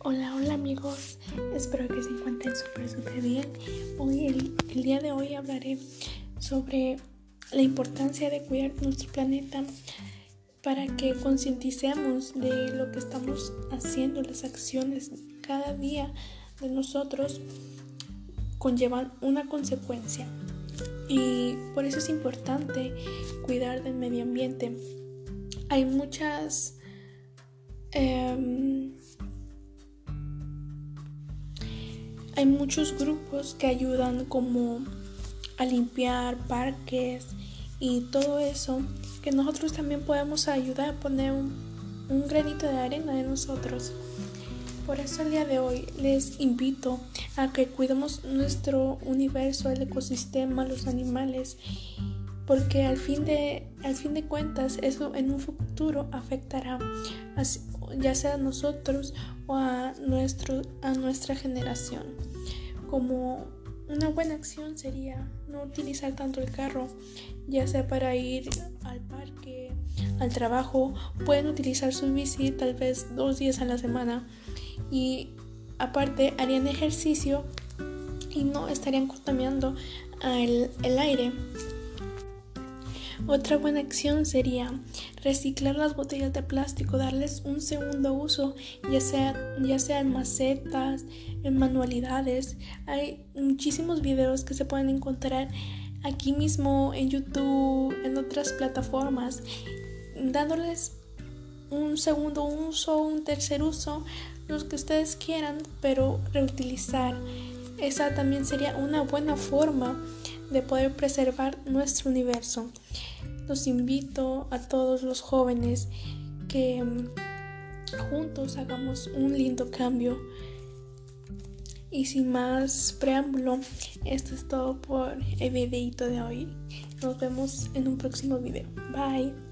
Hola, hola amigos, espero que se encuentren súper, súper bien. Hoy, el, día de hoy hablaré sobre la importancia de cuidar nuestro planeta para que concienticemos de lo que estamos haciendo, las acciones cada día de nosotros conllevan una consecuencia y por eso es importante cuidar del medio ambiente. Hay muchas... Em, hay muchos grupos que ayudan como a limpiar parques y todo eso que nosotros también podemos ayudar a poner un, un granito de arena de nosotros. Por eso el día de hoy les invito a que cuidemos nuestro universo, el ecosistema, los animales, porque al fin de, al fin de cuentas eso en un futuro afectará ya sea a nosotros o a, nuestro, a nuestra generación. Como una buena acción sería no utilizar tanto el carro, ya sea para ir al parque, al trabajo, pueden utilizar su bici tal vez dos días a la semana y aparte harían ejercicio y no estarían contaminando el, el aire. Otra buena acción sería reciclar las botellas de plástico, darles un segundo uso, ya sea, ya en macetas, en manualidades. Hay muchísimos videos que se pueden encontrar aquí mismo en YouTube, en otras plataformas, dándoles un segundo uso, un tercer uso los que ustedes quieran, pero reutilizar. Esa también sería una buena forma de poder preservar nuestro universo. Los invito a todos los jóvenes que mm, juntos hagamos un lindo cambio. Y sin más preámbulo, esto es todo por el videito de hoy. Nos vemos en un próximo video. Bye.